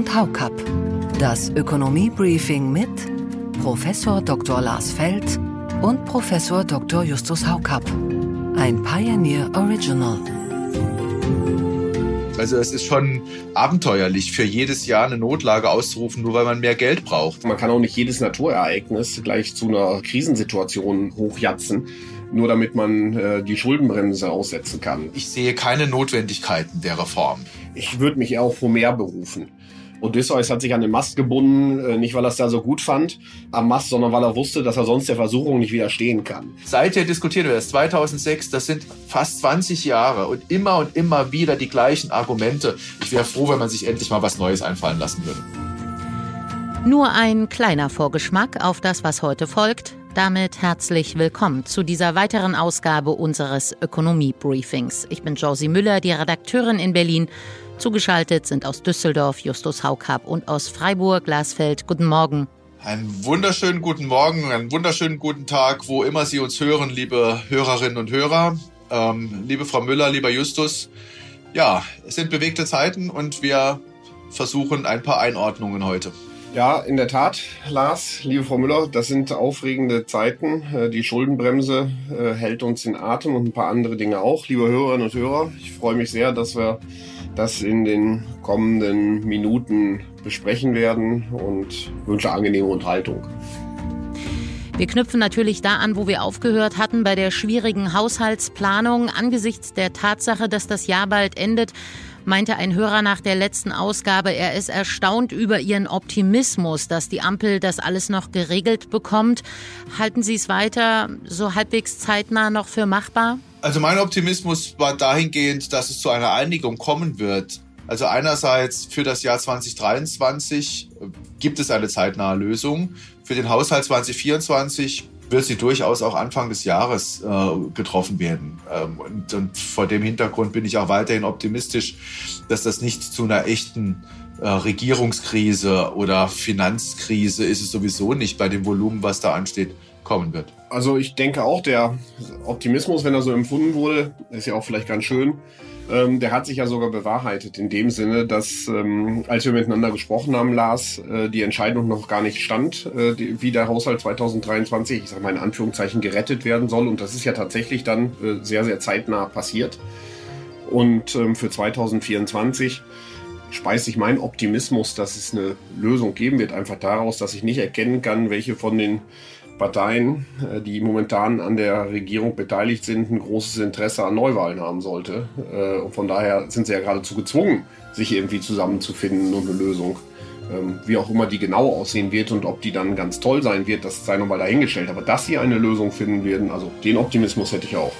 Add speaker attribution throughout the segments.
Speaker 1: und Haukapp. Das Ökonomie-Briefing mit Professor Dr. Lars Feld und Professor Dr. Justus Haukapp. Ein Pioneer Original.
Speaker 2: Also es ist schon abenteuerlich, für jedes Jahr eine Notlage auszurufen, nur weil man mehr Geld braucht.
Speaker 3: Man kann auch nicht jedes Naturereignis gleich zu einer Krisensituation hochjatzen nur damit man äh, die Schuldenbremse aussetzen kann.
Speaker 2: Ich sehe keine Notwendigkeiten der Reform.
Speaker 3: Ich würde mich eher auf Homer berufen. Odysseus hat sich an den Mast gebunden, äh, nicht weil er es da so gut fand am Mast, sondern weil er wusste, dass er sonst der Versuchung nicht widerstehen kann.
Speaker 2: Seither diskutiert wir das 2006, das sind fast 20 Jahre und immer und immer wieder die gleichen Argumente. Ich wäre froh, wenn man sich endlich mal was Neues einfallen lassen würde.
Speaker 4: Nur ein kleiner Vorgeschmack auf das, was heute folgt. Damit herzlich willkommen zu dieser weiteren Ausgabe unseres Ökonomie-Briefings. Ich bin Josie Müller, die Redakteurin in Berlin. Zugeschaltet sind aus Düsseldorf Justus Haukapp und aus Freiburg Glasfeld. Guten Morgen.
Speaker 2: Einen wunderschönen guten Morgen, einen wunderschönen guten Tag, wo immer Sie uns hören, liebe Hörerinnen und Hörer. Ähm, liebe Frau Müller, lieber Justus. Ja, es sind bewegte Zeiten und wir versuchen ein paar Einordnungen heute.
Speaker 3: Ja, in der Tat, Lars, liebe Frau Müller, das sind aufregende Zeiten. Äh, die Schuldenbremse äh, hält uns in Atem und ein paar andere Dinge auch. Liebe Hörerinnen und Hörer, ich freue mich sehr, dass wir das in den kommenden Minuten besprechen werden und wünsche angenehme Unterhaltung.
Speaker 4: Wir knüpfen natürlich da an, wo wir aufgehört hatten, bei der schwierigen Haushaltsplanung. Angesichts der Tatsache, dass das Jahr bald endet, meinte ein Hörer nach der letzten Ausgabe, er ist erstaunt über ihren Optimismus, dass die Ampel das alles noch geregelt bekommt. Halten Sie es weiter so halbwegs zeitnah noch für machbar?
Speaker 2: Also mein Optimismus war dahingehend, dass es zu einer Einigung kommen wird. Also einerseits für das Jahr 2023 gibt es eine zeitnahe Lösung. Für den Haushalt 2024 wird sie durchaus auch Anfang des Jahres äh, getroffen werden. Ähm, und, und, vor dem Hintergrund bin ich auch weiterhin optimistisch, dass das nicht zu einer echten äh, Regierungskrise oder Finanzkrise ist es sowieso nicht bei dem Volumen, was da ansteht, kommen wird.
Speaker 3: Also ich denke auch, der Optimismus, wenn er so empfunden wurde, ist ja auch vielleicht ganz schön, ähm, der hat sich ja sogar bewahrheitet in dem Sinne, dass ähm, als wir miteinander gesprochen haben, Lars, äh, die Entscheidung noch gar nicht stand, äh, die, wie der Haushalt 2023, ich sage mal in Anführungszeichen, gerettet werden soll. Und das ist ja tatsächlich dann äh, sehr, sehr zeitnah passiert. Und ähm, für 2024 speist sich mein Optimismus, dass es eine Lösung geben wird, einfach daraus, dass ich nicht erkennen kann, welche von den Parteien, äh, die momentan an der Regierung beteiligt sind, ein großes Interesse an Neuwahlen haben sollte. Äh, und von daher sind sie ja geradezu gezwungen, sich irgendwie zusammenzufinden und eine Lösung. Ähm, wie auch immer die genau aussehen wird und ob die dann ganz toll sein wird, das sei nochmal dahingestellt. Aber dass sie eine Lösung finden werden, also den Optimismus hätte ich auch.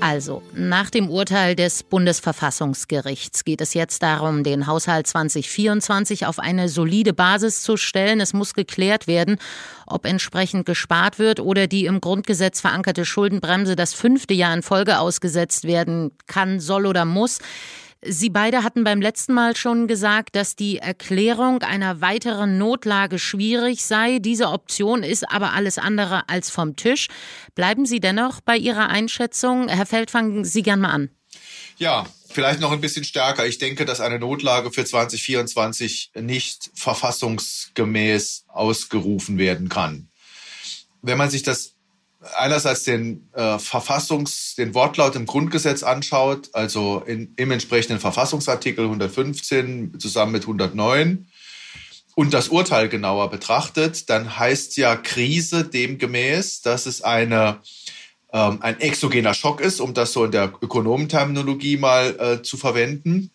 Speaker 4: Also, nach dem Urteil des Bundesverfassungsgerichts geht es jetzt darum, den Haushalt 2024 auf eine solide Basis zu stellen. Es muss geklärt werden, ob entsprechend gespart wird oder die im Grundgesetz verankerte Schuldenbremse das fünfte Jahr in Folge ausgesetzt werden kann, soll oder muss. Sie beide hatten beim letzten Mal schon gesagt, dass die Erklärung einer weiteren Notlage schwierig sei. Diese Option ist aber alles andere als vom Tisch. Bleiben Sie dennoch bei Ihrer Einschätzung? Herr Feld, fangen Sie gern mal an.
Speaker 2: Ja, vielleicht noch ein bisschen stärker. Ich denke, dass eine Notlage für 2024 nicht verfassungsgemäß ausgerufen werden kann. Wenn man sich das einerseits den äh, Verfassungs, den Wortlaut im Grundgesetz anschaut, also in, im entsprechenden Verfassungsartikel 115 zusammen mit 109 und das Urteil genauer betrachtet, dann heißt ja Krise demgemäß, dass es eine ähm, ein exogener Schock ist, um das so in der Ökonomenterminologie mal äh, zu verwenden.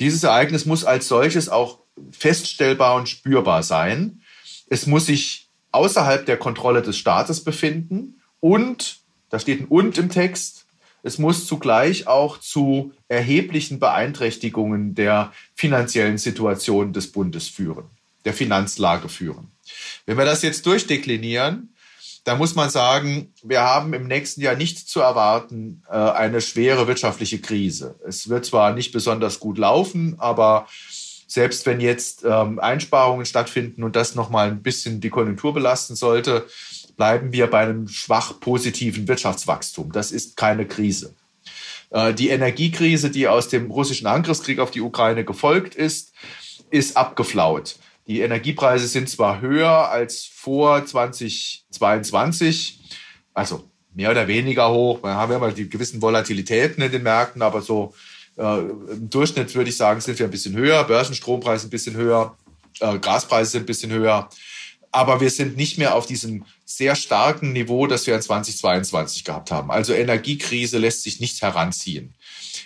Speaker 2: Dieses Ereignis muss als solches auch feststellbar und spürbar sein. Es muss sich außerhalb der Kontrolle des Staates befinden und, da steht ein und im Text, es muss zugleich auch zu erheblichen Beeinträchtigungen der finanziellen Situation des Bundes führen, der Finanzlage führen. Wenn wir das jetzt durchdeklinieren, dann muss man sagen, wir haben im nächsten Jahr nicht zu erwarten äh, eine schwere wirtschaftliche Krise. Es wird zwar nicht besonders gut laufen, aber selbst wenn jetzt ähm, Einsparungen stattfinden und das nochmal ein bisschen die Konjunktur belasten sollte, bleiben wir bei einem schwach positiven Wirtschaftswachstum. Das ist keine Krise. Äh, die Energiekrise, die aus dem russischen Angriffskrieg auf die Ukraine gefolgt ist, ist abgeflaut. Die Energiepreise sind zwar höher als vor 2022, also mehr oder weniger hoch. Wir haben ja mal die gewissen Volatilitäten in den Märkten, aber so äh, im Durchschnitt würde ich sagen, sind wir ein bisschen höher. Börsenstrompreise ein bisschen höher, äh, Gaspreise sind ein bisschen höher. Aber wir sind nicht mehr auf diesem sehr starken Niveau, das wir in 2022 gehabt haben. Also Energiekrise lässt sich nicht heranziehen.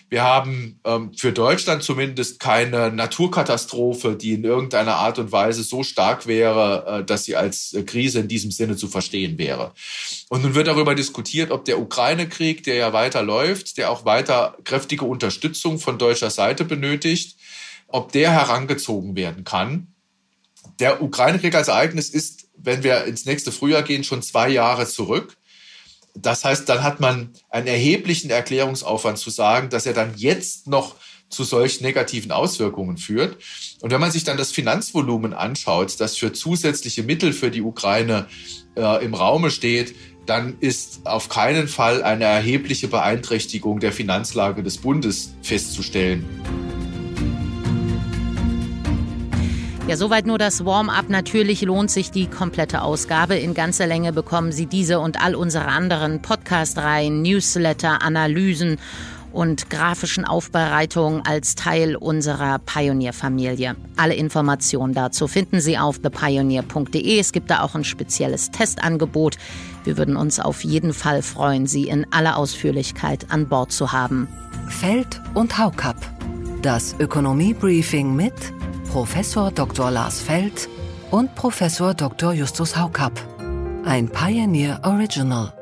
Speaker 2: Wir haben ähm, für Deutschland zumindest keine Naturkatastrophe, die in irgendeiner Art und Weise so stark wäre, äh, dass sie als äh, Krise in diesem Sinne zu verstehen wäre. Und nun wird darüber diskutiert, ob der Ukraine-Krieg, der ja weiter läuft, der auch weiter kräftige Unterstützung von deutscher Seite benötigt, ob der herangezogen werden kann. Der Ukraine-Krieg als Ereignis ist, wenn wir ins nächste Frühjahr gehen, schon zwei Jahre zurück. Das heißt, dann hat man einen erheblichen Erklärungsaufwand zu sagen, dass er dann jetzt noch zu solch negativen Auswirkungen führt. Und wenn man sich dann das Finanzvolumen anschaut, das für zusätzliche Mittel für die Ukraine äh, im Raume steht, dann ist auf keinen Fall eine erhebliche Beeinträchtigung der Finanzlage des Bundes festzustellen.
Speaker 4: Ja, soweit nur das Warm-up. Natürlich lohnt sich die komplette Ausgabe. In ganzer Länge bekommen Sie diese und all unsere anderen Podcast-Reihen, Newsletter, Analysen und grafischen Aufbereitungen als Teil unserer Pioneer-Familie. Alle Informationen dazu finden Sie auf thepioneer.de. Es gibt da auch ein spezielles Testangebot. Wir würden uns auf jeden Fall freuen, Sie in aller Ausführlichkeit an Bord zu haben.
Speaker 1: Feld und Haukapp. Das Ökonomie-Briefing mit Professor Dr. Lars Feld und Professor Dr. Justus Haukapp. Ein Pioneer Original.